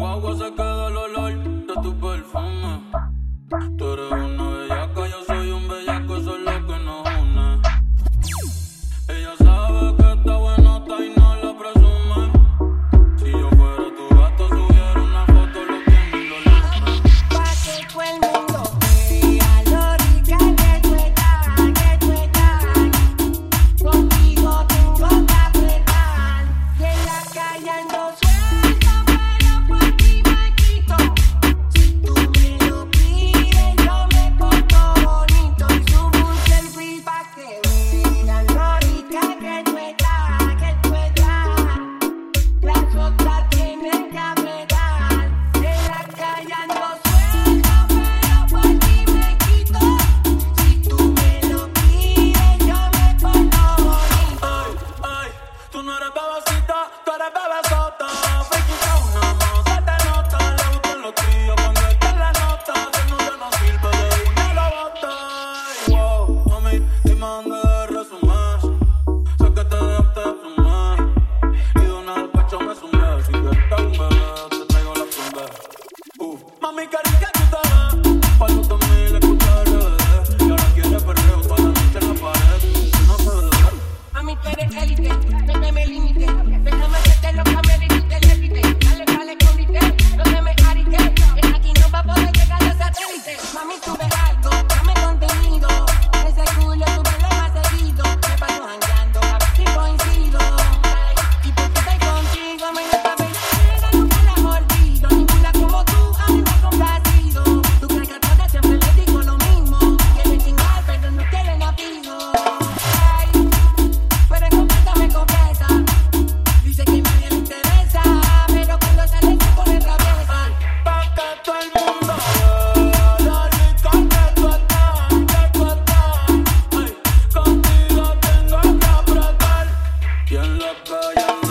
guagua se queda el olor de tu perfume. Tú mi carita. Look for you.